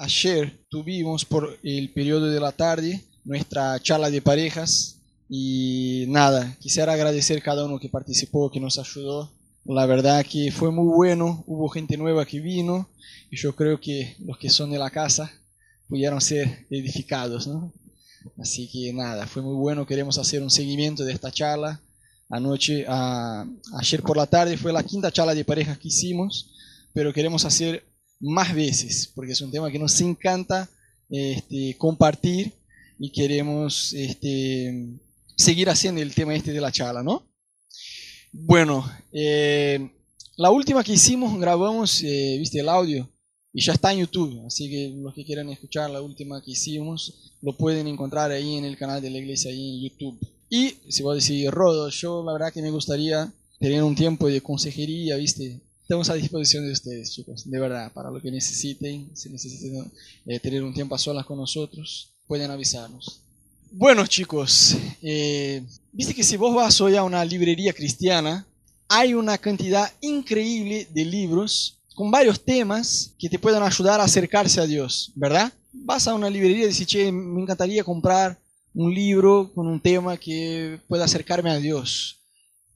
Ayer tuvimos por el periodo de la tarde nuestra charla de parejas y nada, quisiera agradecer a cada uno que participó, que nos ayudó. La verdad que fue muy bueno, hubo gente nueva que vino y yo creo que los que son de la casa pudieron ser edificados, ¿no? Así que nada, fue muy bueno, queremos hacer un seguimiento de esta charla. Anoche, a, ayer por la tarde fue la quinta charla de parejas que hicimos, pero queremos hacer más veces, porque es un tema que nos encanta este, compartir y queremos este, seguir haciendo el tema este de la charla, ¿no? Bueno, eh, la última que hicimos, grabamos, eh, viste, el audio, y ya está en YouTube, así que los que quieran escuchar la última que hicimos, lo pueden encontrar ahí en el canal de la iglesia, ahí en YouTube. Y si voy a decir, Rodo, yo la verdad que me gustaría tener un tiempo de consejería, viste, estamos a disposición de ustedes, chicos, de verdad, para lo que necesiten, si necesitan eh, tener un tiempo a solas con nosotros, pueden avisarnos. Bueno, chicos, eh, viste que si vos vas hoy a una librería cristiana, hay una cantidad increíble de libros con varios temas que te puedan ayudar a acercarse a Dios, ¿verdad? Vas a una librería y dices, che, me encantaría comprar un libro con un tema que pueda acercarme a Dios.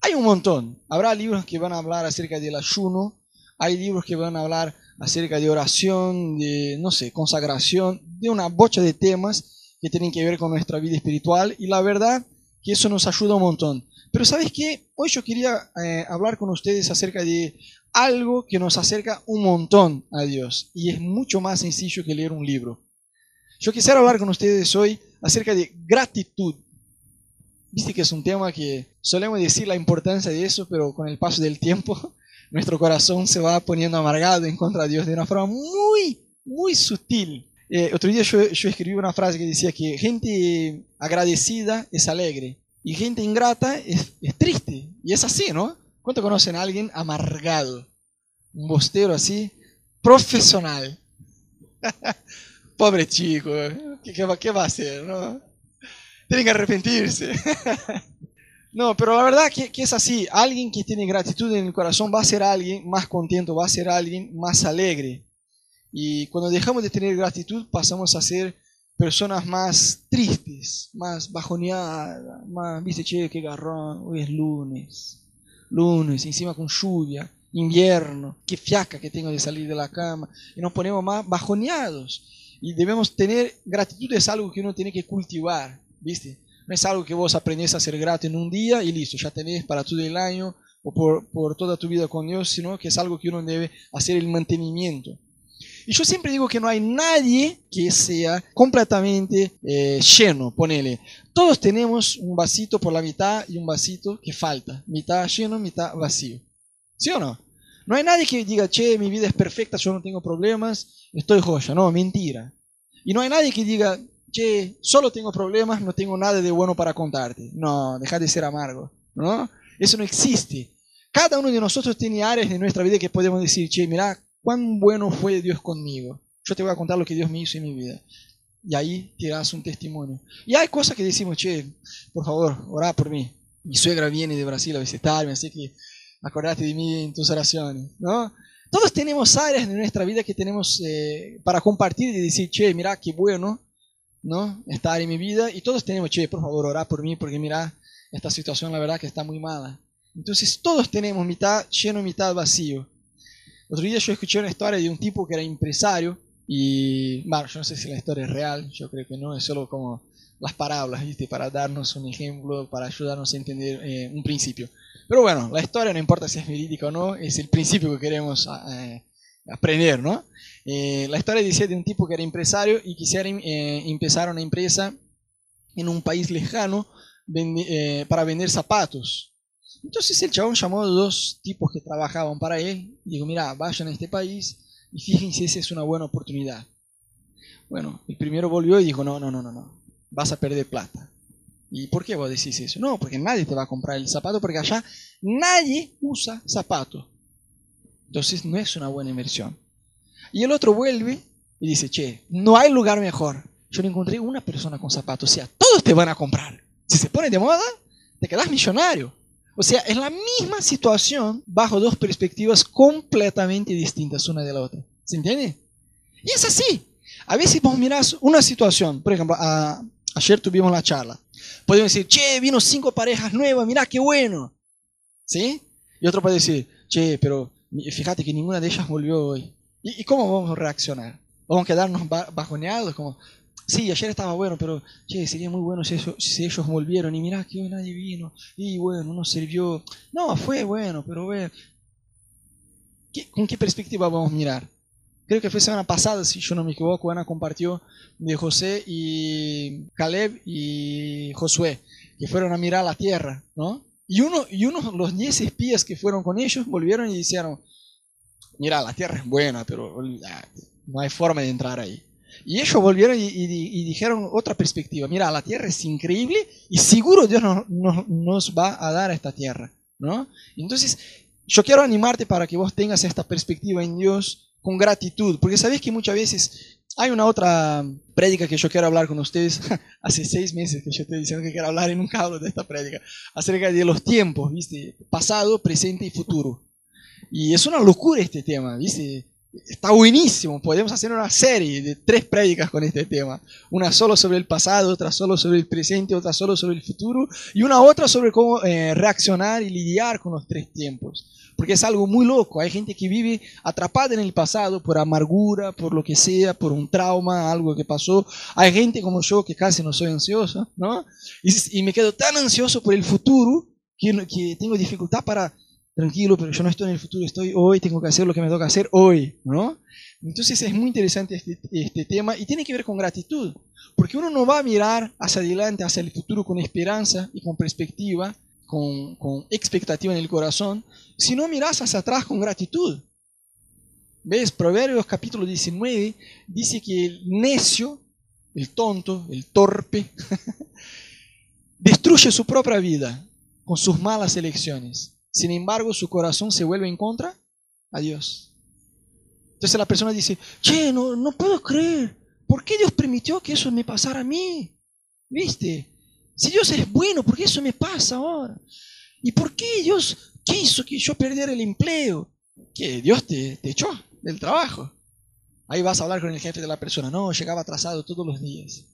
Hay un montón. Habrá libros que van a hablar acerca del ayuno, hay libros que van a hablar acerca de oración, de, no sé, consagración, de una bocha de temas que tienen que ver con nuestra vida espiritual y la verdad que eso nos ayuda un montón. Pero ¿sabes qué? Hoy yo quería eh, hablar con ustedes acerca de algo que nos acerca un montón a Dios y es mucho más sencillo que leer un libro. Yo quisiera hablar con ustedes hoy acerca de gratitud. Viste que es un tema que solemos decir la importancia de eso, pero con el paso del tiempo nuestro corazón se va poniendo amargado en contra de Dios de una forma muy, muy sutil. Eh, otro día yo, yo, escribí una frase que decía que gente agradecida es alegre y gente ingrata es, es triste. Y es así, ¿no? ¿Cuánto conocen a alguien amargado? Un bostero así, profesional. Pobre chico, ¿qué, qué, ¿qué va a hacer? No? Tiene que arrepentirse. no, pero la verdad que, que, es así. Alguien que tiene gratitud en el corazón va a ser alguien más contento, va a ser alguien más alegre. Y cuando dejamos de tener gratitud pasamos a ser personas más tristes, más bajoneadas, más, viste, che, qué garrón, hoy es lunes, lunes, encima con lluvia, invierno, qué fiaca que tengo de salir de la cama, y nos ponemos más bajoneados. Y debemos tener gratitud, es algo que uno tiene que cultivar. ¿Viste? No es algo que vos aprendés a ser grato en un día y listo, ya tenés para todo el año o por, por toda tu vida con Dios, sino que es algo que uno debe hacer el mantenimiento. Y yo siempre digo que no hay nadie que sea completamente eh, lleno, ponele. Todos tenemos un vasito por la mitad y un vasito que falta. Mitad lleno, mitad vacío. ¿Sí o no? No hay nadie que diga, che, mi vida es perfecta, yo no tengo problemas, estoy joya. No, mentira. Y no hay nadie que diga, che, solo tengo problemas, no tengo nada de bueno para contarte. No, deja de ser amargo, ¿no? Eso no existe. Cada uno de nosotros tiene áreas de nuestra vida que podemos decir, che, mira, cuán bueno fue Dios conmigo. Yo te voy a contar lo que Dios me hizo en mi vida. Y ahí tiras un testimonio. Y hay cosas que decimos, che, por favor, orá por mí. Mi suegra viene de Brasil a visitarme, así que acordate de mí en tus oraciones, ¿no? Todos tenemos áreas de nuestra vida que tenemos eh, para compartir y decir, che, mira, qué bueno ¿no? Estar en mi vida y todos tenemos, che, por favor, orar por mí porque mira, esta situación la verdad que está muy mala. Entonces todos tenemos mitad lleno, mitad vacío. Otro día yo escuché una historia de un tipo que era empresario y, bueno, yo no sé si la historia es real, yo creo que no, es solo como las parábolas, ¿viste? Para darnos un ejemplo, para ayudarnos a entender eh, un principio. Pero bueno, la historia no importa si es verídica o no, es el principio que queremos eh, aprender, ¿no? Eh, la historia dice de un tipo que era empresario y quisiera eh, empezar una empresa en un país lejano eh, para vender zapatos. Entonces el chabón llamó a dos tipos que trabajaban para él y dijo, mira, vayan a este país y fíjense si es una buena oportunidad. Bueno, el primero volvió y dijo, no, no, no, no, no, vas a perder plata. ¿Y por qué vos decís eso? No, porque nadie te va a comprar el zapato porque allá nadie usa zapato. Entonces no es una buena inversión. Y el otro vuelve y dice, che, no hay lugar mejor. Yo no encontré una persona con zapatos. O sea, todos te van a comprar. Si se pone de moda, te quedas millonario. O sea, es la misma situación bajo dos perspectivas completamente distintas una de la otra. ¿Se entiende? Y es así. A veces vos mirás una situación, por ejemplo, ayer tuvimos la charla. Podemos decir, che, vino cinco parejas nuevas, mirá qué bueno. ¿Sí? Y otro puede decir, che, pero fíjate que ninguna de ellas volvió hoy. ¿Y, cómo vamos a reaccionar? ¿Vamos a quedarnos bajoneados? Como, sí, ayer estaba bueno, pero che, sería muy bueno si, si ellos volvieron y mirá que hoy nadie vino. Y bueno, no sirvió. No, fue bueno, pero ve. ¿Con qué perspectiva vamos a mirar? Creo que fue semana pasada, si yo no me equivoco, Ana compartió de José y Caleb y Josué, que fueron a mirar la tierra, ¿no? Y uno, y uno, los diez espías que fueron con ellos, volvieron y dijeron, mira, la tierra es buena, pero no hay forma de entrar ahí. Y ellos volvieron y, dijeron otra perspectiva, mira, la tierra es increíble y seguro Dios nos, nos va a dar esta tierra, ¿no? Entonces, yo quiero animarte para que vos tengas esta perspectiva en Dios con gratitud, porque sabéis que muchas veces hay una otra prédica que yo quiero hablar con ustedes. Hace seis meses que yo estoy diciendo que quiero hablar y nunca hablo de esta prédica. Acerca de los tiempos, ¿viste? Pasado, presente y futuro. Y es una locura este tema, ¿viste? Está buenísimo. Podemos hacer una serie de tres prédicas con este tema. Una solo sobre el pasado, otra solo sobre el presente, otra solo sobre el futuro. Y una otra sobre cómo eh, reaccionar y lidiar con los tres tiempos porque es algo muy loco. Hay gente que vive atrapada en el pasado por amargura, por lo que sea, por un trauma, algo que pasó. Hay gente como yo que casi no soy ansiosa, ¿no? Y, me quedo tan ansioso por el futuro que, que tengo dificultad para, tranquilo, pero yo no estoy en el futuro, estoy hoy, tengo que hacer lo que me toca hacer hoy, ¿no? Entonces es muy interesante este, este tema y tiene que ver con gratitud, porque uno no va a mirar hacia adelante, hacia el futuro con esperanza y con perspectiva, con, expectativa en el corazón, si no miras hacia atrás con gratitud. ¿Ves? Proverbios capítulo 19 dice que el necio, el tonto, el torpe, destruye su propia vida con sus malas elecciones. Sin embargo, su corazón se vuelve en contra a Dios. Entonces la persona dice, che, no, no puedo creer. ¿Por qué Dios permitió que eso me pasara a mí? ¿Viste? Si Dios es bueno, ¿por qué eso me pasa ahora? ¿Y por qué Dios quiso que yo perdiera el empleo? Que Dios te, echó del trabajo. Ahí vas a hablar con el jefe de la persona. No, llegaba atrasado todos los días.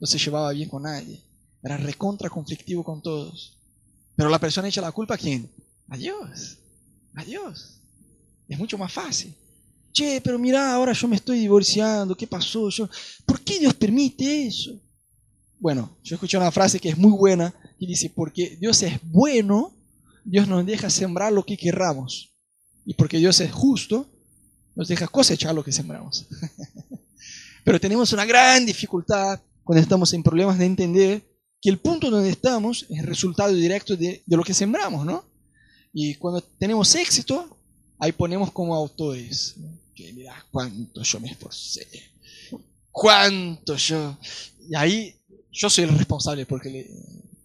No se llevaba bien con nadie. Era recontra conflictivo con todos. Pero la persona echa la culpa a quién? A Dios. A Dios. Es mucho más fácil. Che, pero mira, ahora yo me estoy divorciando. ¿Qué pasó? Yo, ¿Por qué Dios permite eso? Bueno, yo escuché una frase que es muy buena y dice, porque Dios es bueno, Dios nos deja sembrar lo que querramos. Y porque Dios es justo, nos deja cosechar lo que sembramos. Pero tenemos una gran dificultad cuando estamos en problemas de entender que el punto donde estamos es el resultado directo de, lo que sembramos, ¿no? Y cuando tenemos éxito, ahí ponemos como autores. Que mira cuánto yo me esforcé, cuánto yo. Y ahí yo soy el responsable porque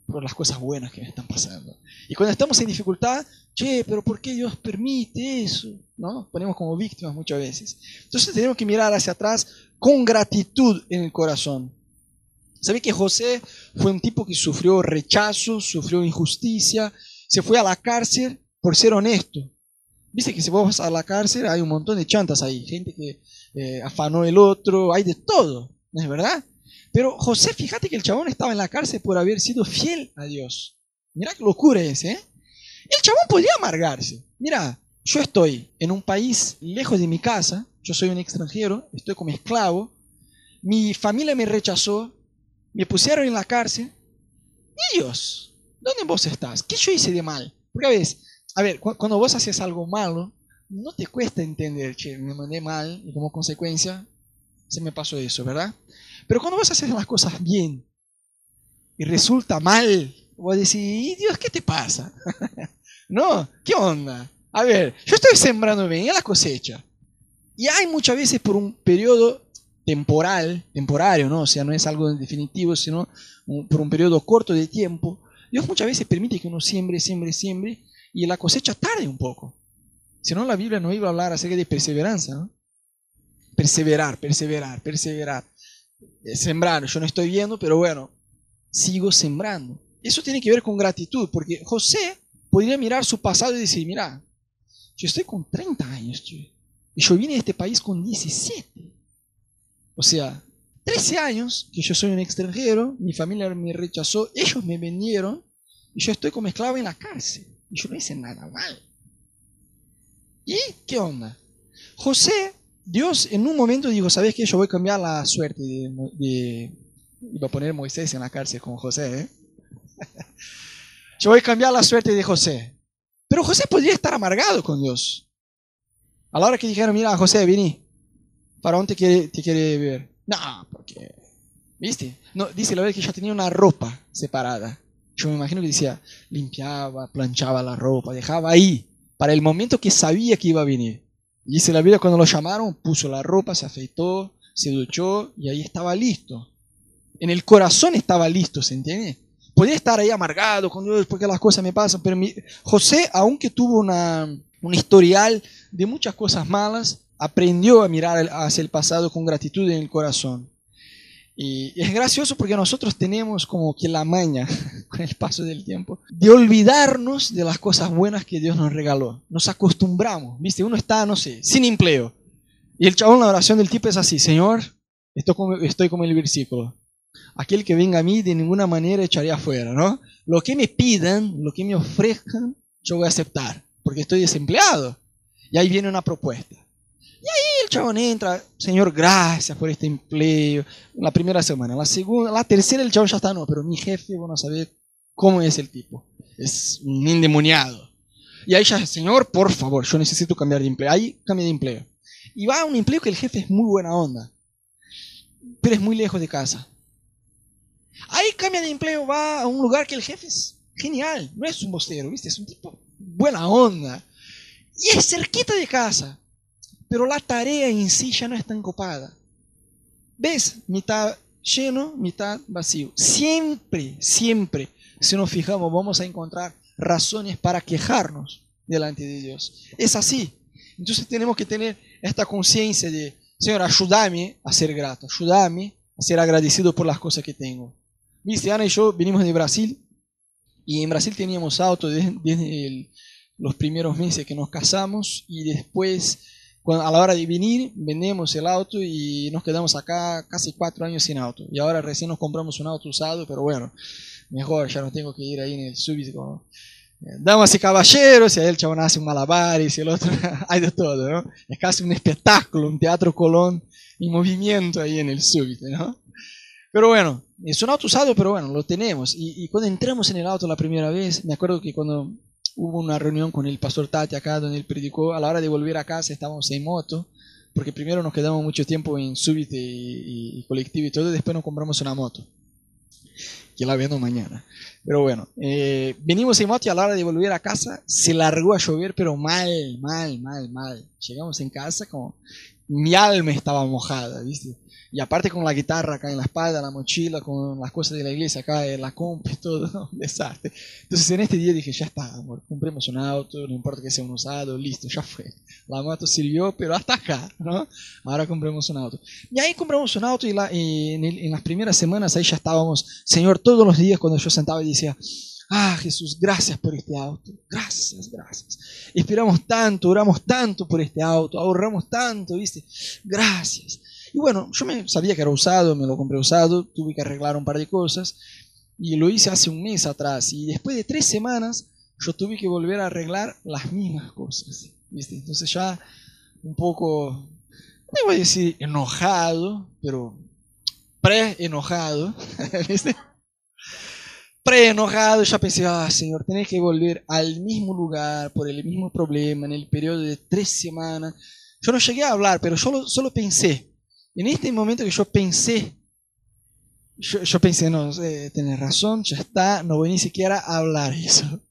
por las cosas buenas que me están pasando. Y cuando estamos en dificultad, che, pero ¿por qué Dios permite eso? ¿No? Ponemos como víctimas muchas veces. Entonces tenemos que mirar hacia atrás con gratitud en el corazón. ¿Sabe que José fue un tipo que sufrió rechazo, sufrió injusticia, se fue a la cárcel por ser honesto? Viste que si vos vas a la cárcel hay un montón de chantas ahí, gente que eh, afanó el otro, hay de todo, ¿no es verdad? Pero José, fíjate que el chabón estaba en la cárcel por haber sido fiel a Dios. Mira qué locura es, ¿eh? El chabón podía amargarse. Mira, yo estoy en un país lejos de mi casa, yo soy un extranjero, estoy como esclavo, mi familia me rechazó, me pusieron en la cárcel. ¿Y Dios? ¿Dónde vos estás? ¿Qué yo hice de mal? Porque a veces, a ver, cuando vos haces algo malo, no te cuesta entender, que me mandé mal y como consecuencia se me pasó eso, ¿verdad? Pero cuando vas a hacer las cosas bien y resulta mal, voy a decir, Dios, ¿qué te pasa? no, ¿qué onda? A ver, yo estoy sembrando bien, es la cosecha. Y hay muchas veces por un periodo temporal, temporario, ¿no? O sea, no es algo definitivo, sino por un periodo corto de tiempo. Dios muchas veces permite que uno siembre, siembre, siembre y la cosecha tarde un poco. Si no, la Biblia no iba a hablar acerca de perseverancia, ¿no? Perseverar, perseverar, perseverar. Eh, sembrar, yo no estoy viendo, pero bueno, sigo sembrando. Eso tiene que ver con gratitud, porque José podría mirar su pasado y decir, mira, yo estoy con 30 años, y yo vine a este país con 17. O sea, 13 años que yo soy un extranjero, mi familia me rechazó, ellos me vendieron y yo estoy como esclavo en la cárcel. Y yo no hice nada mal. ¿Y qué onda? José, Dios en un momento dijo, ¿sabes qué? Yo voy a cambiar la suerte de... iba a poner Moisés en la cárcel con José, ¿eh? Yo voy a cambiar la suerte de José. Pero José podría estar amargado con Dios. A la hora que dijeron, mira, José, vení. Faraón te quiere, te quiere ver. No, porque... ¿Viste? No, dice la verdad que yo tenía una ropa separada. Yo me imagino que decía, limpiaba, planchaba la ropa, dejaba ahí para el momento que sabía que iba a venir. Y dice la Biblia cuando lo llamaron, puso la ropa, se afeitó, se duchó y ahí estaba listo. En el corazón estaba listo, ¿se entiende? Podía estar ahí amargado con Dios porque las cosas me pasan, pero José, aunque tuvo una, un historial de muchas cosas malas, aprendió a mirar hacia el pasado con gratitud en el corazón. Y es gracioso porque nosotros tenemos como que la maña, con el paso del tiempo, de olvidarnos de las cosas buenas que Dios nos regaló. Nos acostumbramos, ¿viste? Uno está, no sé, sin empleo. Y el chabón, la oración del tipo es así, Señor, estoy como, estoy como el versículo. Aquel que venga a mí de ninguna manera echaré afuera, ¿no? Lo que me pidan, lo que me ofrezcan, yo voy a aceptar, porque estoy desempleado. Y ahí viene una propuesta. Y ahí el chabón entra, Señor, gracias por este empleo. La primera semana, la segunda, la tercera el chabón ya está, no, pero mi jefe, bueno, saber cómo es el tipo. Es un endemoniado. Y ahí ya, Señor, por favor, yo necesito cambiar de empleo. Ahí cambia de empleo. Y va a un empleo que el jefe es muy buena onda, pero es muy lejos de casa. Ahí cambia de empleo, va a un lugar que el jefe es genial, no es un bostero, ¿viste? Es un tipo buena onda. Y es cerquita de casa pero la tarea en sí ya no es tan copada. ¿Ves? Mitad lleno, mitad vacío. Siempre, siempre, si nos fijamos, vamos a encontrar razones para quejarnos delante de Dios. Es así. Entonces tenemos que tener esta conciencia de, Señor, ayúdame a ser grato, ayúdame a ser agradecido por las cosas que tengo. Viste, Ana y yo venimos de Brasil y en Brasil teníamos auto desde, los primeros meses que nos casamos y después a la hora de venir, vendemos el auto y nos quedamos acá casi cuatro años sin auto. Y ahora recién nos compramos un auto usado, pero bueno, mejor, ya no tengo que ir ahí en el súbito. Eh, damas y caballeros, y ahí el chabón hace un malabar y el otro, hay de todo, ¿no? Es casi un espectáculo, un teatro Colón en movimiento ahí en el súbito, ¿no? Pero bueno, es un auto usado, pero bueno, lo tenemos. Y, y cuando entramos en el auto la primera vez, me acuerdo que cuando hubo una reunión con el pastor Tati acá donde él predicó. A la hora de volver a casa estábamos en moto, porque primero nos quedamos mucho tiempo en súbite y, colectivo y todo, y después nos compramos una moto, que la vendo mañana. Pero bueno, eh, venimos en moto y a la hora de volver a casa se largó a llover, pero mal, mal, mal, mal. Llegamos en casa como mi alma estaba mojada, ¿viste? Y aparte con la guitarra acá en la espalda, la mochila, con las cosas de la iglesia acá, en la comp y todo, un desastre. Entonces en este día dije, ya está, amor, compremos un auto, no importa que sea un usado, listo, ya fue. La moto sirvió, pero hasta acá, ¿no? Ahora compremos un auto. Y ahí compramos un auto y, la, en, en, las primeras semanas ahí ya estábamos, Señor, todos los días cuando yo sentaba y decía, Ah, Jesús, gracias por este auto. Gracias, gracias. Esperamos tanto, oramos tanto por este auto, ahorramos tanto, ¿viste? Gracias. Y bueno, yo me sabía que era usado, me lo compré usado, tuve que arreglar un par de cosas y lo hice hace un mes atrás y después de tres semanas yo tuve que volver a arreglar las mismas cosas, ¿viste? Entonces ya un poco, no voy a decir enojado, pero pre-enojado, ¿viste? Pre-enojado, ya pensé, ah, Señor, tenés que volver al mismo lugar por el mismo problema en el periodo de tres semanas. Yo no llegué a hablar, pero solo, solo pensé, en este momento que yo pensé, yo, pensé, no, eh, tenés razón, ya está, no voy ni siquiera a hablar eso.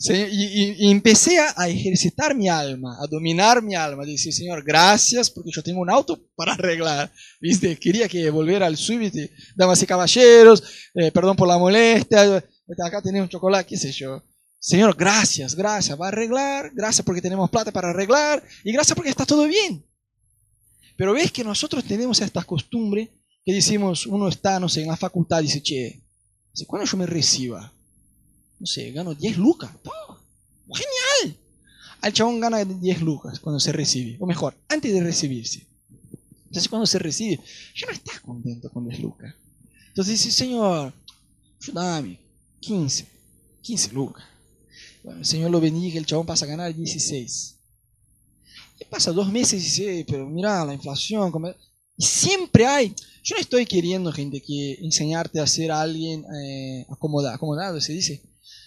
Y, empecé a, ejercitar mi alma, a dominar mi alma, a decir, Señor, gracias porque yo tengo un auto para arreglar. ¿Viste? Quería que volviera al súbito, damas y caballeros, eh, perdón por la molestia, acá tenemos chocolate, qué sé yo. Señor, gracias, gracias, va a arreglar, gracias porque tenemos plata para arreglar y gracias porque está todo bien. Pero ves que nosotros tenemos esta costumbre que decimos, uno está, no sé, en la facultad dice, che, cuando yo me reciba, no sé, gano 10 lucas. ¡Genial! Al chabón gana 10 lucas cuando se recibe, o mejor, antes de recibirse. Entonces cuando se recibe, ya no está contento con 10 lucas. Entonces dice, Señor, ayúdame, 15, 15 lucas. Bueno, el Señor lo bendiga, el chabón pasa a ganar 16. ¿Qué pasa? Dos meses y dice, pero mira, la inflación. Y siempre hay. Yo no estoy queriendo, gente, que enseñarte a ser alguien eh, acomodado, acomodado, se dice.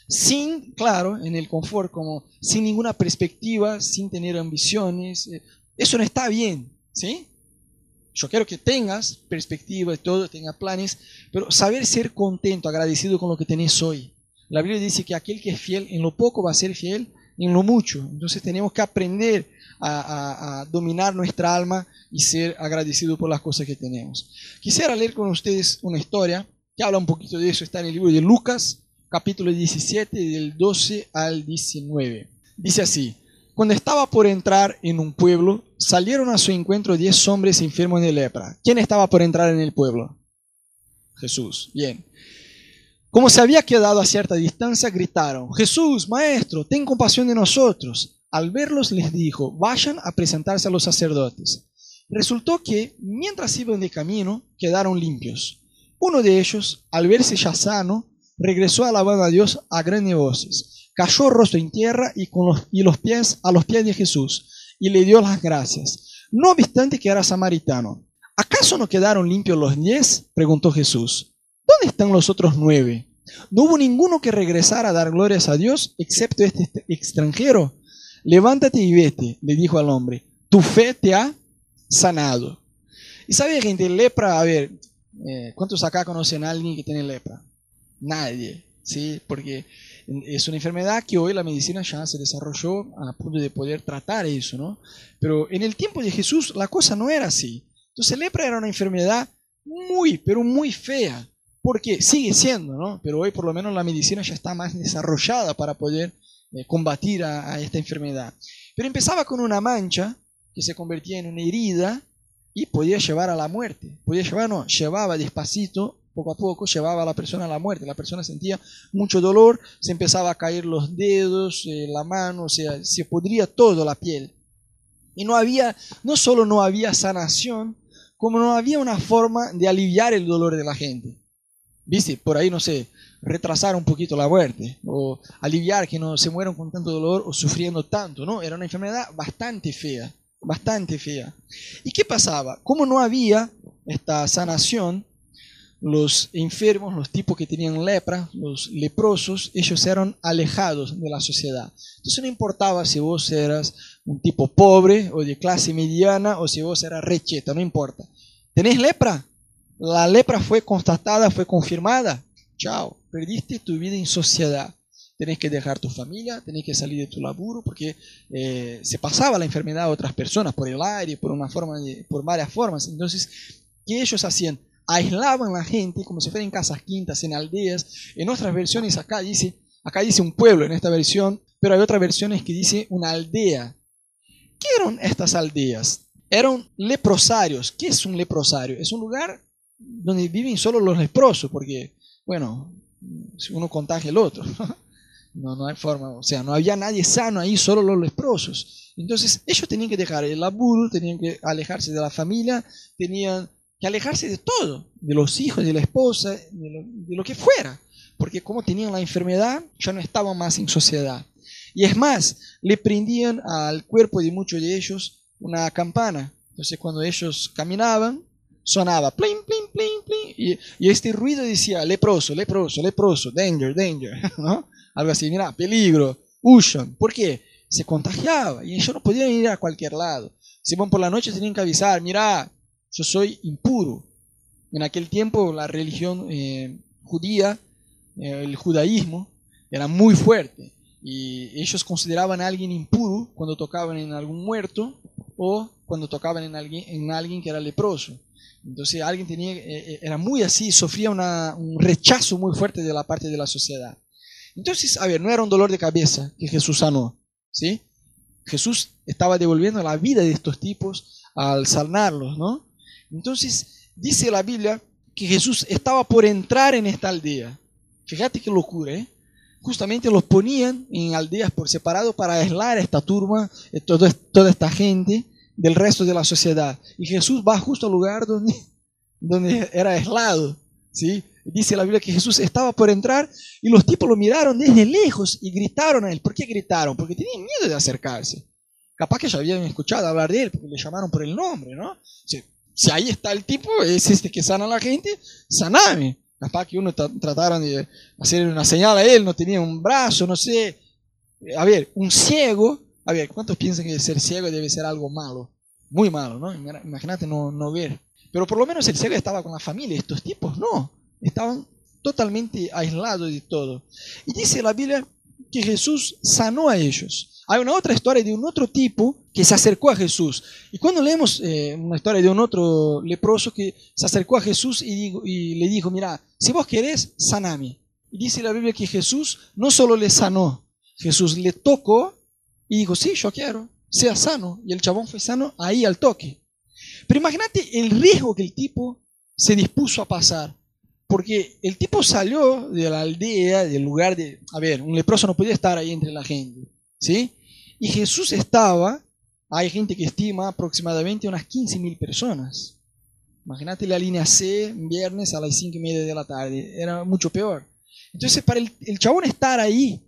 Sin, claro, en el confort, como sin ninguna perspectiva, sin tener ambiciones. Eh, eso no está bien, ¿sí? Yo quiero que tengas perspectiva y todo, tengas planes, pero saber ser contento, agradecido con lo que tenés hoy. La Biblia dice que aquel que es fiel en lo poco va a ser fiel en lo mucho. Entonces tenemos que aprender a, dominar nuestra alma y ser agradecido por las cosas que tenemos. Quisiera leer con ustedes una historia que habla un poquito de eso. Está en el libro de Lucas, capítulo 17, del 12 al 19. Dice así, cuando estaba por entrar en un pueblo, salieron a su encuentro diez hombres enfermos de lepra. ¿Quién estaba por entrar en el pueblo? Jesús. Bien. Como se había quedado a cierta distancia, gritaron, Jesús, Maestro, ten compasión de nosotros. Al verlos les dijo, vayan a presentarse a los sacerdotes. Resultó que, mientras iban de camino, quedaron limpios. Uno de ellos, al verse ya sano, regresó alabando a Dios a grandes voces. Cayó rostro en tierra y, con los, y los pies a los pies de Jesús y le dio las gracias. No obstante que era samaritano. ¿Acaso no quedaron limpios los diez? preguntó Jesús. ¿Dónde están los otros nueve? No hubo ninguno que regresara a dar glorias a Dios excepto este extranjero. Levántate y vete, le dijo al hombre. Tu fe te ha sanado. Y sabe, gente, lepra, a ver, eh, ¿cuántos acá conocen a alguien que tiene lepra? Nadie, ¿sí? Porque es una enfermedad que hoy la medicina ya se desarrolló a punto de poder tratar eso, ¿no? Pero en el tiempo de Jesús la cosa no era así. Entonces lepra era una enfermedad muy, pero muy fea porque sigue siendo, ¿no? Pero hoy por lo menos la medicina ya está más desarrollada para poder eh, combatir a, esta enfermedad. Pero empezaba con una mancha que se convertía en una herida y podía llevar a la muerte. Podía llevar, no, llevaba despacito, poco a poco, llevaba a la persona a la muerte. La persona sentía mucho dolor, se empezaba a caer los dedos, eh, la mano, o sea, se podría todo la piel. Y no había, no solo no había sanación, como no había una forma de aliviar el dolor de la gente. ¿Viste? Por ahí, no sé, retrasar un poquito la muerte o aliviar que no se mueran con tanto dolor o sufriendo tanto, ¿no? Era una enfermedad bastante fea, bastante fea. ¿Y qué pasaba? Como no había esta sanación, los enfermos, los tipos que tenían lepra, los leprosos, ellos eran alejados de la sociedad. Entonces no importaba si vos eras un tipo pobre o de clase mediana o si vos eras recheta, no importa. ¿Tenés lepra? La lepra fue constatada, fue confirmada. Chao, perdiste tu vida en sociedad. Tenés que dejar tu familia, tenés que salir de tu laburo, porque eh, se pasaba la enfermedad a otras personas por el aire, por, una forma por varias formas. Entonces, ¿qué ellos hacían? Aislaban a la gente como si fueran en casas quintas, en aldeas. En otras versiones acá dice, acá dice un pueblo en esta versión, pero hay otras versiones que dice una aldea. ¿Qué eran estas aldeas? Eran leprosarios. ¿Qué es un leprosario? Es un lugar donde viven solo los leprosos, porque, bueno, si uno contagia el otro, no, no hay forma, o sea, no había nadie sano ahí, solo los leprosos. Entonces, ellos tenían que dejar el laburo, tenían que alejarse de la familia, tenían que alejarse de todo, de los hijos, de la esposa, de lo, que fuera, porque como tenían la enfermedad, ya no estaban más en sociedad. Y es más, le prendían al cuerpo de muchos de ellos una campana. Entonces, cuando ellos caminaban, sonaba plin, plin, plin, plin, y, este ruido decía leproso, leproso, leproso, danger, danger, ¿no? Algo así, mira, peligro, huyan. ¿Por qué? Se contagiaba y ellos no podían ir a cualquier lado. Si van por la noche tenían que avisar, mira, yo soy impuro. En aquel tiempo la religión eh, judía, eh, el judaísmo, era muy fuerte y ellos consideraban a alguien impuro cuando tocaban en algún muerto o cuando tocaban en alguien, en alguien que era leproso. Entonces alguien tenía, eh, eh, era muy así, sufría un rechazo muy fuerte de la parte de la sociedad. Entonces, a ver, no era un dolor de cabeza que Jesús sanó, ¿sí? Jesús estaba devolviendo la vida de estos tipos al sanarlos, ¿no? Entonces, dice la Biblia que Jesús estaba por entrar en esta aldea. Fíjate qué locura, ¿eh? Justamente los ponían en aldeas por separado para aislar a esta turba, eh, toda, toda esta gente, del resto de la sociedad. Y Jesús va justo al lugar donde, donde era aislado. ¿sí? Dice la Biblia que Jesús estaba por entrar y los tipos lo miraron desde lejos y gritaron a él. ¿Por qué gritaron? Porque tenían miedo de acercarse. Capaz que ya habían escuchado hablar de él porque le llamaron por el nombre, ¿no? Si, si ahí está el tipo, es este que sana a la gente, saname. Capaz que uno trataron de hacer una señal a él, no tenía un brazo, no sé. A ver, un ciego. A ver, ¿cuántos piensan que ser ciego debe ser algo malo? Muy malo, ¿no? Imagínate no, no ver. Pero por lo menos el ciego estaba con la familia, estos tipos no. Estaban totalmente aislados de todo. Y dice la Biblia que Jesús sanó a ellos. Hay una otra historia de un otro tipo que se acercó a Jesús. Y cuando leemos eh, una historia de un otro leproso que se acercó a Jesús y, y, le dijo, mira, si vos querés, saname. Y dice la Biblia que Jesús no solo le sanó, Jesús le tocó y dijo, sí, yo quiero, sea sano. Y el chabón fue sano ahí al toque. Pero imagínate el riesgo que el tipo se dispuso a pasar. Porque el tipo salió de la aldea, del lugar de... A ver, un leproso no podía estar ahí entre la gente. ¿Sí? Y Jesús estaba, hay gente que estima aproximadamente unas 15 mil personas. Imagínate la línea C, viernes a las 5 y media de la tarde. Era mucho peor. Entonces, para el, el chabón estar ahí,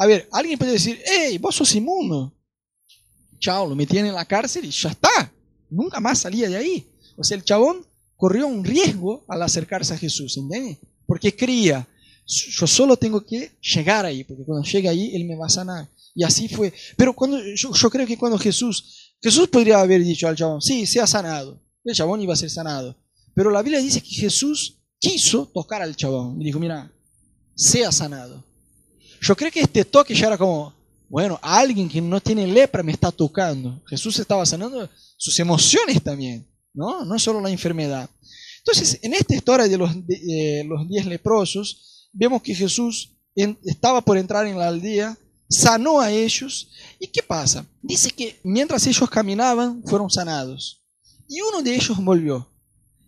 a ver, alguien puede decir, hey, vos sos inmundo. Chao, lo metían en la cárcel y ya está. Nunca más salía de ahí. O sea, el chabón corrió un riesgo al acercarse a Jesús, ¿entiendes? Porque creía, yo solo tengo que llegar ahí, porque cuando llegue ahí, Él me va a sanar. Y así fue. Pero cuando, yo, yo creo que cuando Jesús, Jesús podría haber dicho al chabón, sí, sea sanado. El chabón iba a ser sanado. Pero la Biblia dice que Jesús quiso tocar al chabón. Le dijo, mira, sea sanado. Yo creo que este toque ya era como, bueno, alguien que no tiene lepra me está tocando. Jesús estaba sanando sus emociones también. ¿no? No solo la enfermedad. Entonces, en esta historia de los, de, los diez leprosos, vemos que Jesús estaba por entrar en la aldea, sanó a ellos. ¿Y qué pasa? Dice que mientras ellos caminaban, fueron sanados. Y uno de ellos volvió.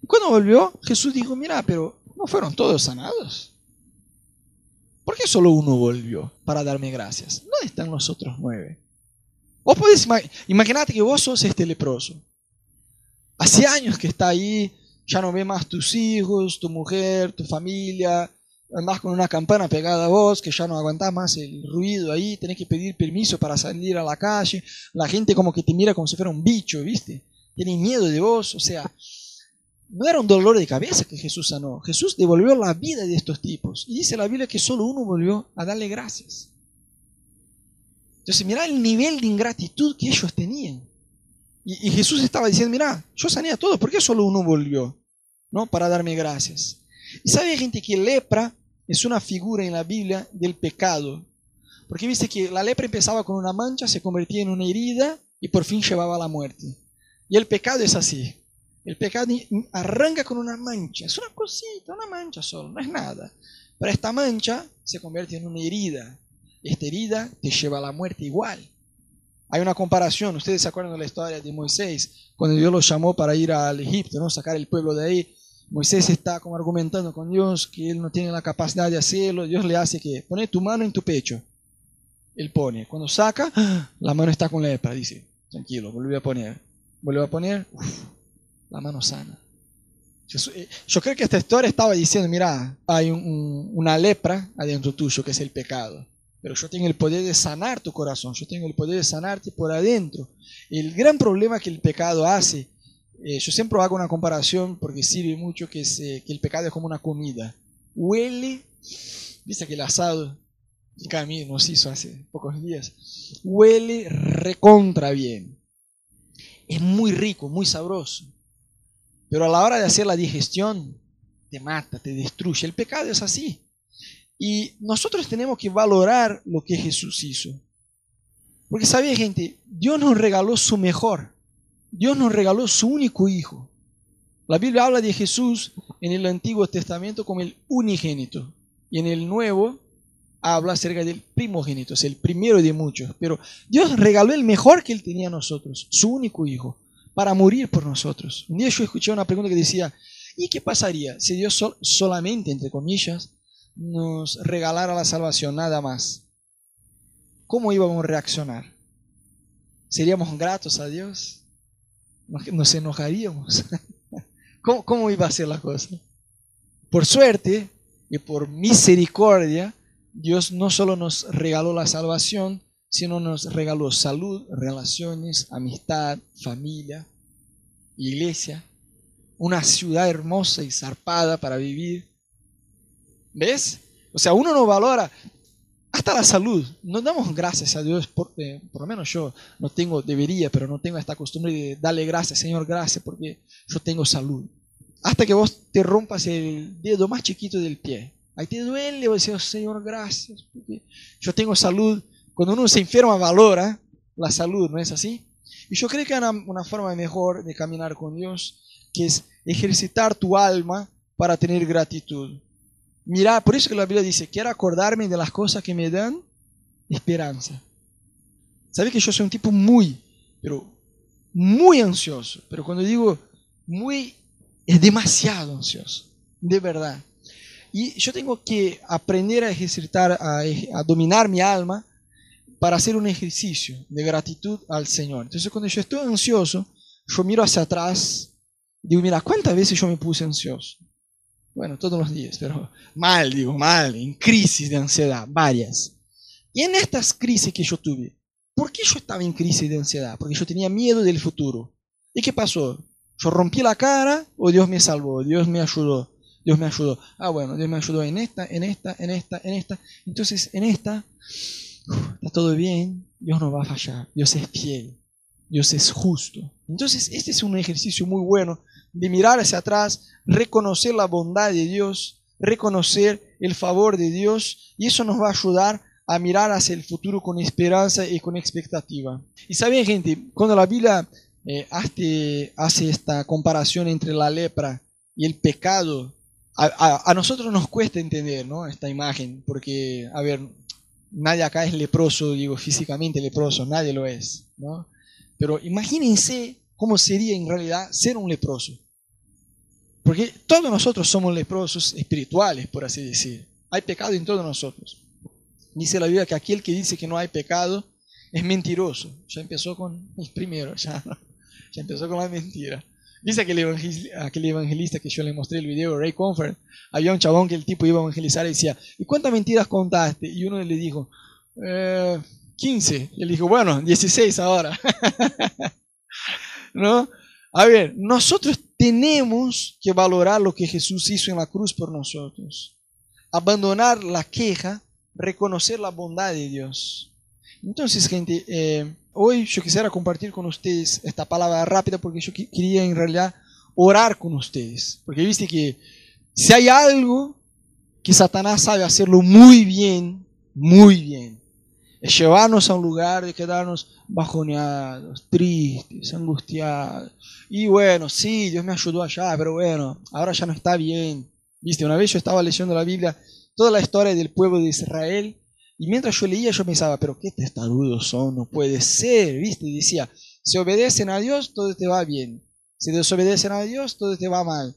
Cuando volvió, Jesús dijo, mira, pero ¿no fueron todos sanados? ¿Por qué solo uno volvió para darme gracias? ¿Dónde están los otros nueve? Vos podés imaginarte que vos sos este leproso. Hace años que está ahí, ya no ve más tus hijos, tu mujer, tu familia, andás con una campana pegada a vos, que ya no aguantás más el ruido ahí, tenés que pedir permiso para salir a la calle, la gente como que te mira como si fuera un bicho, ¿viste? Tiene miedo de vos, o sea, no era un dolor de cabeza que Jesús sanó, Jesús devolvió la vida de estos tipos. Y dice la Biblia que solo uno volvió a darle gracias. Entonces, mira el nivel de ingratitud que ellos tenían. Y, Jesús estaba diciendo, mira, yo sané a todos, ¿por qué solo uno volvió? ¿No? Para darme gracias. Y sabe gente que lepra es una figura en la Biblia del pecado. Porque viste que la lepra empezaba con una mancha, se convertía en una herida y por fin llevaba a la muerte. Y el pecado es así. El pecado arranca con una mancha. Es una cosita, una mancha solo, no es nada. Pero esta mancha se convierte en una herida. Esta herida te lleva a la muerte igual. Hay una comparación, ustedes se acuerdan de la historia de Moisés, cuando Dios lo llamó para ir al Egipto, ¿no? sacar el pueblo de ahí. Moisés está argumentando con Dios que él no tiene la capacidad de hacerlo. Dios le hace que pone tu mano en tu pecho. Él pone. Cuando saca, la mano está con lepra. Dice, tranquilo, vuelve a poner. Vuelve a poner, la mano sana. Eh, yo creo que esta historia estaba diciendo, mira, hay una lepra adentro tuyo que es el pecado. Pero yo tengo el poder de sanar tu corazón, yo tengo el poder de sanarte por adentro. El gran problema que el pecado hace, eh, yo siempre hago una comparación porque sirve mucho, que, que el pecado es como una comida. Huele, viste que el asado que Camilo nos hizo hace pocos días, huele recontra bien. Es muy rico, muy sabroso. Pero a la hora de hacer la digestión, te mata, te destruye. El pecado es así. Y nosotros tenemos que valorar lo que Jesús hizo. Porque sabe gente, Dios nos regaló su mejor. Dios nos regaló su único hijo. La Biblia habla de Jesús en el Antiguo Testamento como el unigénito. Y en el Nuevo habla acerca del primogénito, es el primero de muchos. Pero Dios regaló el mejor que Él tenía a nosotros, su único hijo, para morir por nosotros. Un día yo escuché una pregunta que decía, ¿y qué pasaría si Dios solamente, entre comillas, nos regalara la salvación nada más, ¿cómo íbamos a reaccionar? ¿Seríamos gratos a Dios? nos enojaríamos. ¿Cómo, ¿Cómo iba a ser la cosa? Por suerte y por misericordia, Dios no solo nos regaló la salvación, sino nos regaló salud, relaciones, amistad, familia, iglesia, una ciudad hermosa y zarpada para vivir. ¿Ves? O sea, uno no valora hasta la salud. No damos gracias a Dios, por, eh, por lo menos yo no tengo, debería, pero no tengo esta costumbre de darle gracias, Señor, gracias porque yo tengo salud. Hasta que vos te rompas el dedo más chiquito del pie. Ahí te duele, vos decís, oh, Señor, gracias, porque yo tengo salud. Cuando uno se enferma, valora la salud, ¿no es así? Y yo creo que hay una, forma mejor de caminar con Dios, que es ejercitar tu alma para tener gratitud. Mira, por eso que la Biblia dice, quiero acordarme de las cosas que me dan esperanza. ¿Sabes que yo soy un tipo muy, pero muy ansioso? Pero cuando digo muy, es demasiado ansioso, de verdad. Y yo tengo que aprender a ejercitar, a, a dominar mi alma para hacer un ejercicio de gratitud al Señor. Entonces cuando yo estoy ansioso, yo miro hacia atrás, digo, mira, ¿cuántas veces yo me puse ansioso? Bueno, todos los días, pero mal, digo, mal, en crisis de ansiedad, varias. Y en estas crisis que yo tuve, ¿por qué yo estaba en crisis de ansiedad? Porque yo tenía miedo del futuro. ¿Y qué pasó? Yo rompí la cara o Dios me salvó, Dios me ayudó, Dios me ayudó. Ah, bueno, Dios me ayudó en esta, en esta, en esta, en esta. Entonces, en esta, está todo bien, Dios no va a fallar, Dios es fiel, Dios es justo. Entonces, este es un ejercicio muy bueno de mirar hacia atrás, reconocer la bondad de Dios, reconocer el favor de Dios, y eso nos va a ayudar a mirar hacia el futuro con esperanza y con expectativa. Y saben, gente, cuando la Biblia eh, hace, hace, esta comparación entre la lepra y el pecado, a, a, nosotros nos cuesta entender ¿no? esta imagen, porque, a ver, nadie acá es leproso, digo, físicamente leproso, nadie lo es, ¿no? Pero imagínense cómo sería en realidad ser un leproso. Porque todos nosotros somos leprosos espirituales, por así decir. Hay pecado en todos nosotros. Dice la Biblia que aquel que dice que no hay pecado es mentiroso. Ya empezó con el primero, ya, ya empezó con la mentira. Dice aquel evangelista, evangelista que yo le mostré el video, Ray Comfort, había un chabón que el tipo iba a evangelizar y decía, ¿y cuántas mentiras contaste? Y uno le dijo, eh, 15. Y él dijo, bueno, 16 ahora. ¿No? A ver, nosotros tenemos que valorar lo que Jesús hizo en la cruz por nosotros. Abandonar la queja, reconocer la bondad de Dios. Entonces, gente, eh, hoy yo quisiera compartir con ustedes esta palabra rápida porque yo quería en realidad orar con ustedes. Porque viste que si hay algo que Satanás sabe hacerlo muy bien, muy bien, es llevarnos a un lugar de quedarnos bajoneados, tristes, angustiados. Y bueno, sí, Dios me ayudó allá, pero bueno, ahora ya no está bien. Viste, una vez yo estaba leyendo la Biblia, toda la historia del pueblo de Israel, y mientras yo leía yo pensaba, pero qué testarudos son, no puede ser, viste, y decía, si obedecen a Dios, todo te va bien. Si desobedecen a Dios, todo te va mal.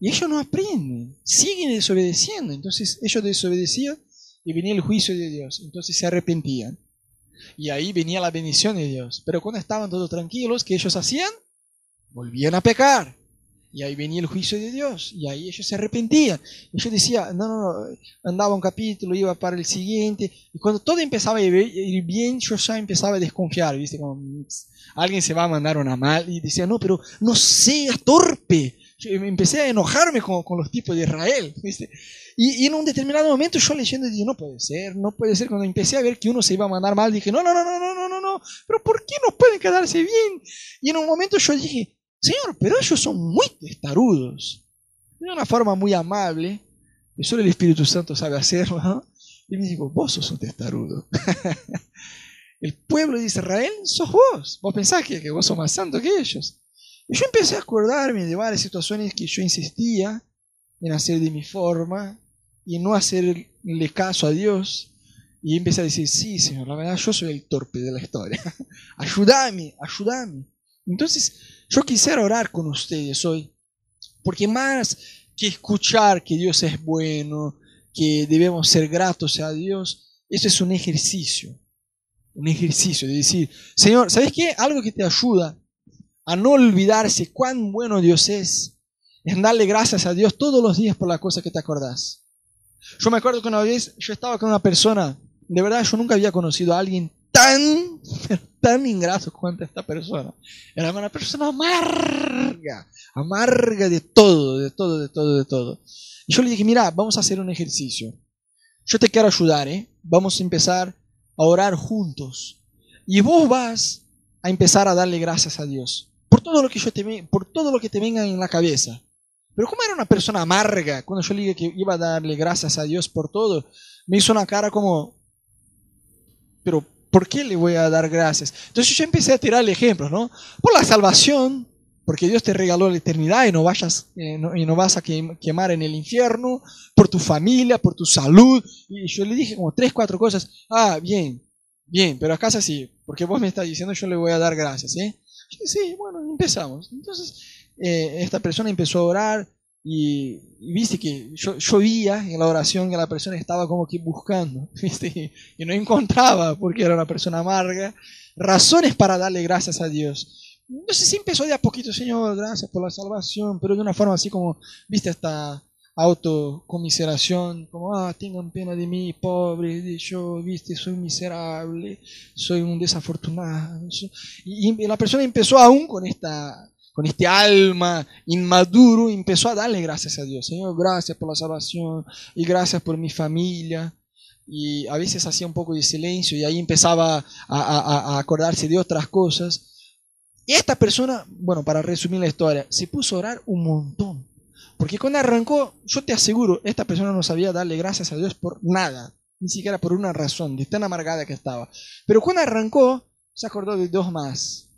Y ellos no aprenden, siguen desobedeciendo. Entonces ellos desobedecían y venía el juicio de Dios. Entonces se arrepentían. Y ahí venía la bendición de Dios. Pero cuando estaban todos tranquilos, ¿qué ellos hacían? Volvían a pecar. Y ahí venía el juicio de Dios. Y ahí ellos se arrepentían. Y yo decía, no, no, no, andaba un capítulo, iba para el siguiente. Y cuando todo empezaba a ir bien, yo ya empezaba a desconfiar, ¿viste? Como alguien se va a mandar una mal. Y decía, no, pero no seas torpe. Yo empecé a enojarme con, con los tipos de Israel, ¿viste? Y, y, en un determinado momento yo leyendo dije, no puede ser, no puede ser. Cuando empecé a ver que uno se iba a mandar mal, dije, no, no, no, no, no, no, no, no, pero ¿por qué no pueden quedarse bien? Y en un momento yo dije, Señor, pero ellos son muy testarudos. De una forma muy amable, y solo el Espíritu Santo sabe hacerlo, ¿no? Y me digo, vos sos un testarudo. el pueblo de Israel sos vos. Vos pensás que, que vos sos más santo que ellos. Y yo empecé a acordarme de varias situaciones que yo insistía en hacer de mi forma y no hacerle caso a Dios. Y empecé a decir, sí, Señor, la verdad yo soy el torpe de la historia. ayúdame, ayúdame. Entonces, yo quisiera orar con ustedes hoy, porque más que escuchar que Dios es bueno, que debemos ser gratos a Dios, eso es un ejercicio. Un ejercicio de decir, Señor, ¿sabes qué? Algo que te ayuda a no olvidarse cuán bueno Dios es, en darle gracias a Dios todos los días por la cosa que te acordás. Yo me acuerdo que una vez yo estaba con una persona, de verdad yo nunca había conocido a alguien tan, tan ingrato cuanto esta persona. Era una persona amarga, amarga de todo, de todo, de todo, de todo. Y yo le dije, mira, vamos a hacer un ejercicio. Yo te quiero ayudar, ¿eh? Vamos a empezar a orar juntos. Y vos vas a empezar a darle gracias a Dios por todo lo que yo te por todo lo que te venga en la cabeza. Pero como era una persona amarga, cuando yo le dije que iba a darle gracias a Dios por todo, me hizo una cara como, pero ¿por qué le voy a dar gracias? Entonces yo empecé a tirarle ejemplos, ¿no? Por la salvación, porque Dios te regaló la eternidad y no, vayas, eh, y no vas a quemar en el infierno, por tu familia, por tu salud. Y yo le dije como tres, cuatro cosas. Ah, bien, bien, pero acá es así, porque vos me estás diciendo yo le voy a dar gracias, ¿eh? Sí, bueno, empezamos. Entonces, eh, esta persona empezó a orar y, viste que yo, llovía en la oración que la persona estaba como que buscando, ¿viste? Y no encontraba, porque era una persona amarga, razones para darle gracias a Dios. Sé si empezó de a poquito, Señor, gracias por la salvación, pero de una forma así como, viste, esta autocomiseración, como, ah, tengan pena de mí, pobre, yo, viste, soy miserable, soy un desafortunado. Y, y la persona empezó aún con esta con este alma inmaduro, empezó a darle gracias a Dios. Señor, gracias por la salvación y gracias por mi familia. Y a veces hacía un poco de silencio y ahí empezaba a, acordarse de otras cosas. Y esta persona, bueno, para resumir la historia, se puso a orar un montón. Porque cuando arrancó, yo te aseguro, esta persona no sabía darle gracias a Dios por nada, ni siquiera por una razón, de tan amargada que estaba. Pero cuando arrancó, se acordó de dos más.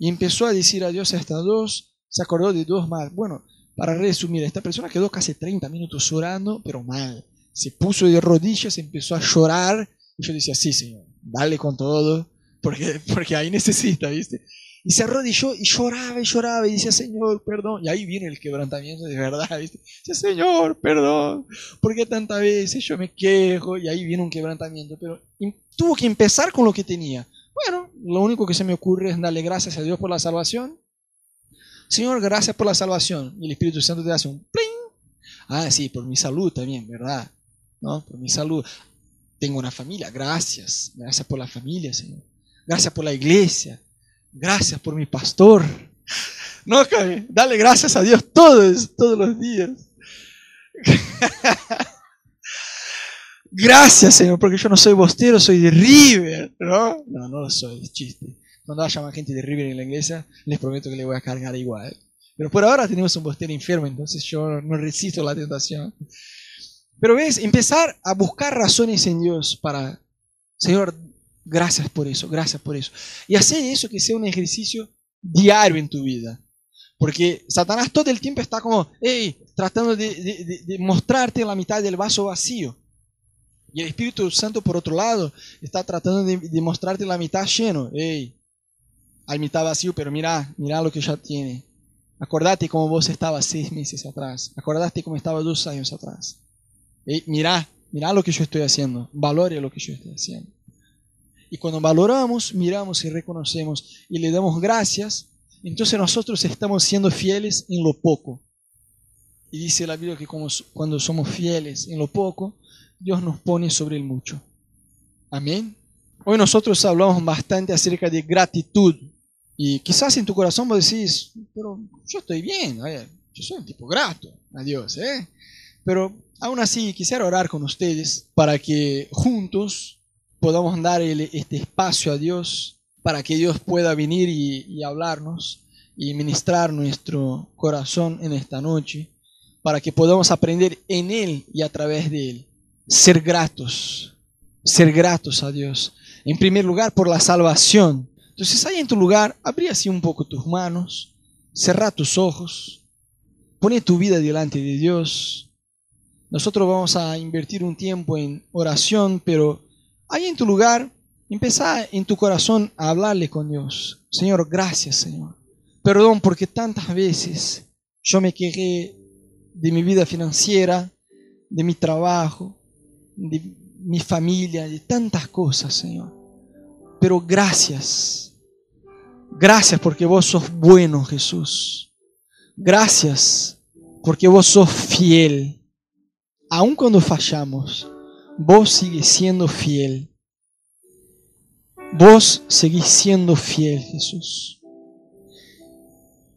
Y empezó a decir adiós a estas dos, se acordó de dos más. Bueno, para resumir, esta persona quedó casi 30 minutos llorando, pero mal. Se puso de rodillas, empezó a llorar. Y yo decía, sí, señor, dale con todo, porque, porque ahí necesita, ¿viste? Y se arrodilló y lloraba y lloraba y decía, Señor, perdón. Y ahí viene el quebrantamiento de verdad, ¿viste? Dice, Señor, perdón, porque tantas veces yo me quejo? Y ahí viene un quebrantamiento. Pero tuvo que empezar con lo que tenía. Bueno, lo único que se me ocurre es darle gracias a Dios por la salvación. Señor, gracias por la salvación. Y el Espíritu Santo te hace un pling. Ah, sí, por mi salud también, ¿verdad? ¿No? Por mi salud. Tengo una familia, gracias. Gracias por la familia, Señor. Gracias por la iglesia. Gracias por mi pastor. No, dale gracias a Dios todos, todos los días. Gracias, Señor, porque yo no soy bostero, soy de River. ¿no? No, no lo soy, es chiste. Cuando haya más gente de River en la iglesia, les prometo que le voy a cargar igual. Pero por ahora tenemos un bostero enfermo, entonces yo no resisto la tentación. Pero ves, empezar a buscar razones en Dios para, Señor, gracias por eso, gracias por eso. Y hacer eso que sea un ejercicio diario en tu vida. Porque Satanás todo el tiempo está como, hey, tratando de, de mostrarte la mitad del vaso vacío. Y el Espíritu Santo, por otro lado, está tratando de, mostrarte la mitad lleno. Hey, hay mitad vacío, pero mira, mira lo que ya tiene. Acordate cómo vos estabas seis meses atrás. Acordate cómo estabas dos años atrás. Hey, mira, mira lo que yo estoy haciendo. Valore lo que yo estoy haciendo. Y cuando valoramos, miramos y reconocemos y le damos gracias, entonces nosotros estamos siendo fieles en lo poco. Y dice la Biblia que cuando somos fieles en lo poco, Dios nos pone sobre el mucho. Amén. Hoy nosotros hablamos bastante acerca de gratitud. Y quizás en tu corazón vos decís, pero yo estoy bien, yo soy un tipo grato a Dios, ¿eh? Pero aún así quisiera orar con ustedes para que juntos podamos dar este espacio a Dios, para que Dios pueda venir y, y hablarnos y ministrar nuestro corazón en esta noche, para que podamos aprender en Él y a través de Él ser gratos, ser gratos a Dios. En primer lugar, por la salvación. Entonces, ahí en tu lugar, abrí así un poco tus manos, cerrá tus ojos, pone tu vida delante de Dios. Nosotros vamos a invertir un tiempo en oración, pero ahí en tu lugar, empezá en tu corazón a hablarle con Dios. Señor, gracias, Señor. Perdón porque tantas veces yo me quejé de mi vida financiera, de mi trabajo, de mi familia, de tantas cosas, Señor. Pero gracias, Gracias porque vos sos bueno, Jesús. Gracias porque vos sos fiel. Aun cuando fallamos, vos sigues siendo fiel. Vos seguís siendo fiel, Jesús.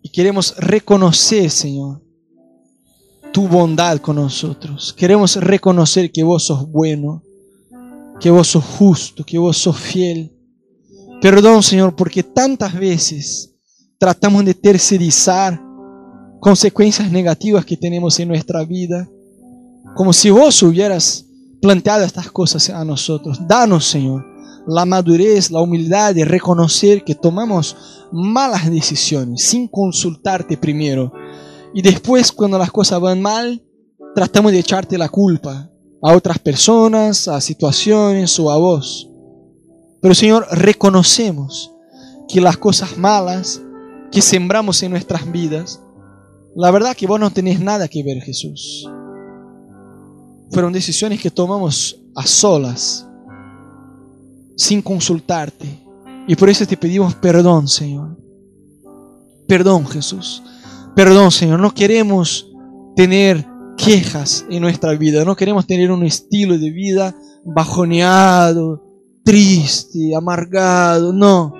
Y queremos reconocer, Señor, tu bondad con nosotros. Queremos reconocer que vos sos bueno, que vos sos justo, que vos sos fiel. Perdón, Señor, porque tantas veces tratamos de tercerizar consecuencias negativas que tenemos en nuestra vida, como si vos hubieras planteado estas cosas a nosotros. Danos, Señor, la madurez, la humildad de reconocer que tomamos malas decisiones sin consultarte primero. Y después, cuando las cosas van mal, tratamos de echarte la culpa a otras personas, a situaciones o a vos. Pero Señor, reconocemos que las cosas malas que sembramos en nuestras vidas, la verdad que vos no tenés nada que ver, Jesús. Fueron decisiones que tomamos a solas, sin consultarte. Y por eso te pedimos perdón, Señor. Perdón, Jesús. Perdón, Señor. No queremos tener quejas en nuestra vida. No queremos tener un estilo de vida bajoneado, triste, amargado. No.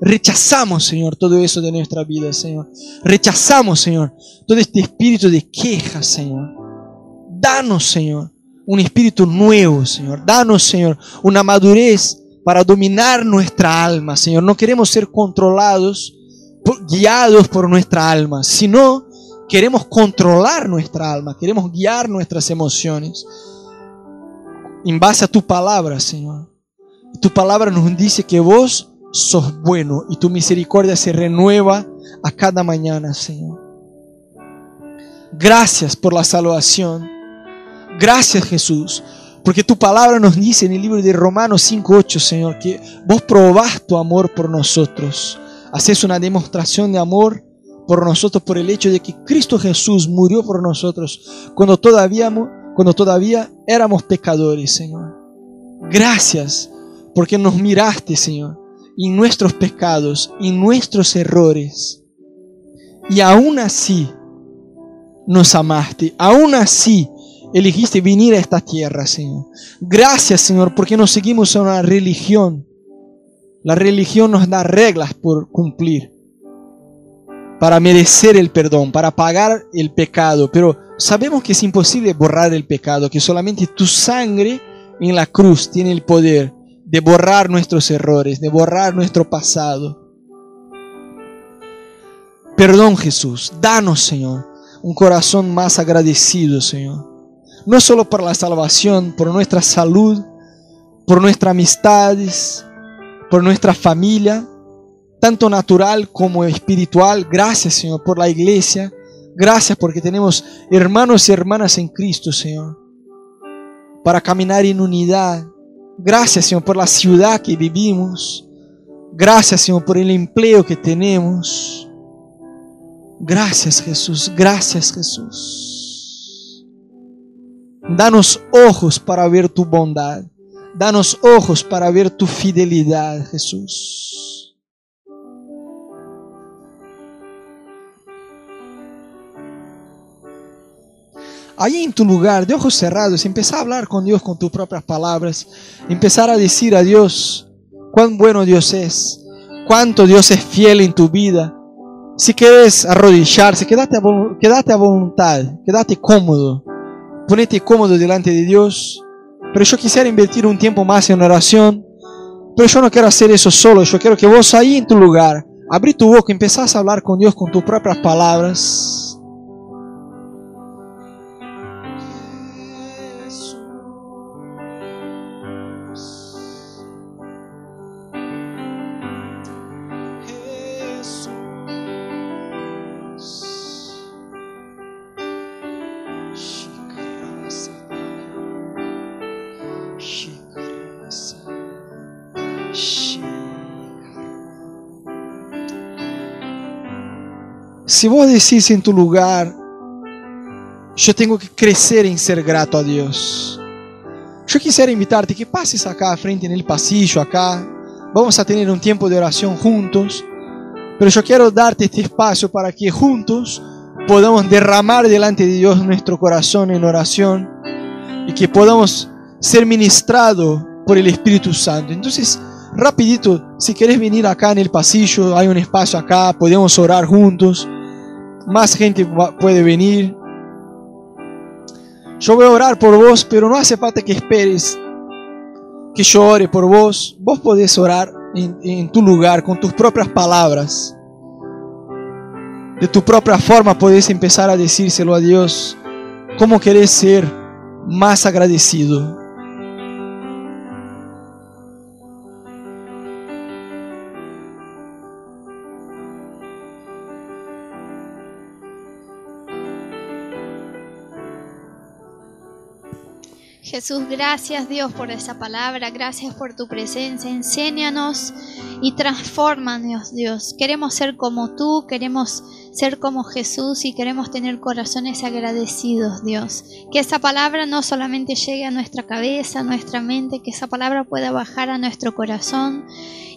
Rechazamos, Señor, todo eso de nuestra vida, Señor. Rechazamos, Señor, todo este espíritu de queja, Señor. Danos, Señor, un espíritu nuevo, Señor. Danos, Señor, una madurez para dominar nuestra alma, Señor. No queremos ser controlados, guiados por nuestra alma, sino queremos controlar nuestra alma, queremos guiar nuestras emociones en base a tu palabra, Señor. Tu palabra nos dice que vos sos bueno y tu misericordia se renueva a cada mañana, Señor. Gracias por la salvación. Gracias, Jesús, porque tu palabra nos dice en el libro de Romanos 5:8, Señor, que vos probás tu amor por nosotros. Haces una demostración de amor por nosotros por el hecho de que Cristo Jesús murió por nosotros cuando todavía, cuando todavía éramos pecadores, Señor. Gracias porque nos miraste, Señor, y nuestros pecados y nuestros errores. Y aún así nos amaste, aún así elegiste venir a esta tierra, Señor. Gracias, Señor, porque nos seguimos a una religión. La religión nos da reglas por cumplir para merecer el perdón, para pagar el pecado, pero sabemos que es imposible borrar el pecado, que solamente tu sangre en la cruz tiene el poder de borrar nuestros errores, de borrar nuestro pasado. Perdón Jesús, danos Señor un corazón más agradecido Señor. No solo por la salvación, por nuestra salud, por nuestras amistades, por nuestra familia, tanto natural como espiritual. Gracias Señor por la iglesia. Gracias porque tenemos hermanos y hermanas en Cristo Señor. Para caminar en unidad, Gracias, Señor, por la ciudad que vivimos. Gracias, Señor, por el empleo que tenemos. Gracias, Jesús. Gracias, Jesús. Danos ojos para ver tu bondad. Danos ojos para ver tu fidelidad, Jesús. Ahí en tu lugar, de ojos cerrados, empezar a hablar con Dios con tus propias palabras. Empezar a decir a Dios cuán bueno Dios es, cuánto Dios es fiel en tu vida. Si quieres arrodillarse, quédate a, quédate a voluntad, quédate cómodo. Ponete cómodo delante de Dios. Pero yo quisiera invertir un tiempo más en oración. Pero yo no quiero hacer eso solo. Yo quiero que vos ahí en tu lugar, abrí tu boca, empezás a hablar con Dios con tus propias palabras. Si vos decís en tu lugar, yo tengo que crecer en ser grato a Dios. Yo quisiera invitarte que pases acá frente en el pasillo, acá. Vamos a tener un tiempo de oración juntos. Pero yo quiero darte este espacio para que juntos podamos derramar delante de Dios nuestro corazón en oración y que podamos ser ministrados por el Espíritu Santo. Entonces, rapidito, si quieres venir acá en el pasillo, hay un espacio acá, podemos orar juntos. Más gente puede venir. Yo voy a orar por vos, pero no hace falta que esperes que yo ore por vos. Vos podés orar en, tu lugar, con tus propias palabras. De tu propia forma podés empezar a decírselo a Dios. ¿Cómo querés ser más agradecido? Jesús, gracias Dios por esa palabra, gracias por tu presencia. Enséñanos y transfórmanos, Dios. Queremos ser como tú, queremos ser como Jesús y queremos tener corazones agradecidos, Dios. Que esa palabra no solamente llegue a nuestra cabeza, a nuestra mente, que esa palabra pueda bajar a nuestro corazón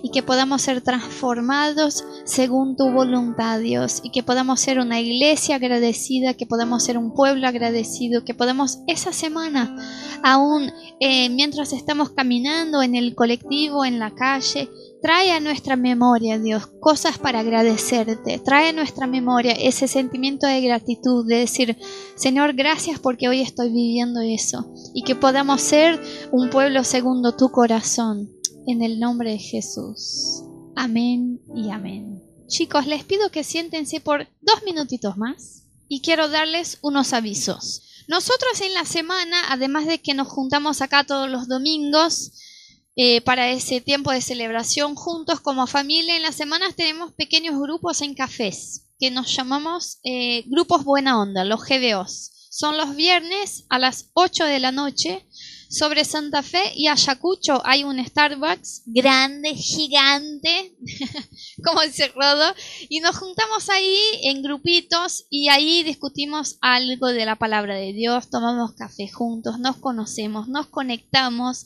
y que podamos ser transformados según tu voluntad, Dios, y que podamos ser una iglesia agradecida, que podamos ser un pueblo agradecido, que podamos esa semana, aún eh, mientras estamos caminando en el colectivo, en la calle, Trae a nuestra memoria, Dios, cosas para agradecerte. Trae a nuestra memoria ese sentimiento de gratitud, de decir, Señor, gracias porque hoy estoy viviendo eso. Y que podamos ser un pueblo segundo tu corazón en el nombre de Jesús. Amén y amén. Chicos, les pido que siéntense por dos minutitos más y quiero darles unos avisos. Nosotros en la semana, además de que nos juntamos acá todos los domingos eh, para ese tiempo de celebración juntos como familia, en las semanas tenemos pequeños grupos en cafés que nos llamamos eh, grupos buena onda, los GBOs. Son los viernes a las 8 de la noche sobre Santa Fe y Ayacucho hay un Starbucks grande, gigante, como dice Rodo, y nos juntamos ahí en grupitos y ahí discutimos algo de la palabra de Dios, tomamos café juntos, nos conocemos, nos conectamos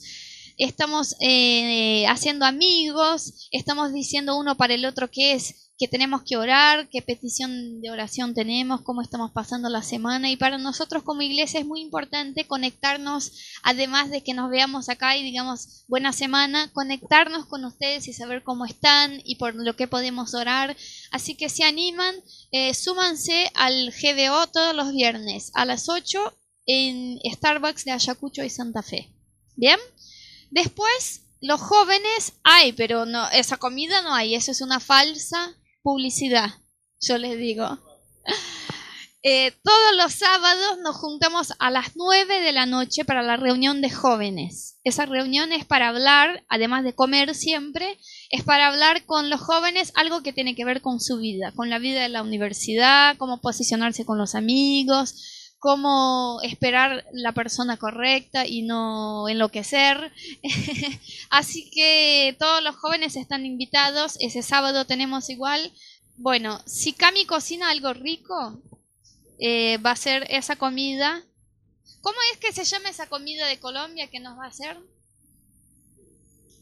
estamos eh, haciendo amigos, estamos diciendo uno para el otro qué es que tenemos que orar, qué petición de oración tenemos, cómo estamos pasando la semana. Y para nosotros como iglesia es muy importante conectarnos, además de que nos veamos acá y digamos buena semana, conectarnos con ustedes y saber cómo están y por lo que podemos orar. Así que si animan, eh, súmanse al GDO todos los viernes a las 8 en Starbucks de Ayacucho y Santa Fe. ¿Bien? Después, los jóvenes, hay, pero no, esa comida no hay, eso es una falsa publicidad, yo les digo. Eh, todos los sábados nos juntamos a las 9 de la noche para la reunión de jóvenes. Esa reunión es para hablar, además de comer siempre, es para hablar con los jóvenes algo que tiene que ver con su vida, con la vida de la universidad, cómo posicionarse con los amigos, cómo esperar la persona correcta y no enloquecer. Así que todos los jóvenes están invitados. Ese sábado tenemos igual. Bueno, si Cami cocina algo rico, eh, va a ser esa comida. ¿Cómo es que se llama esa comida de Colombia que nos va a hacer?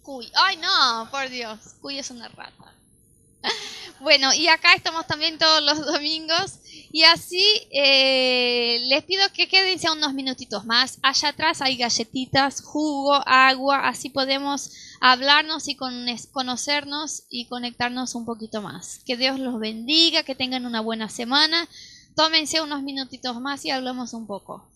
Cuy. Ay, no, por Dios. Cuy es una rata. Bueno, y acá estamos también todos los domingos. Y así eh, les pido que quédense unos minutitos más. Allá atrás hay galletitas, jugo, agua. Así podemos hablarnos y conocernos y conectarnos un poquito más. Que Dios los bendiga, que tengan una buena semana. Tómense unos minutitos más y hablamos un poco.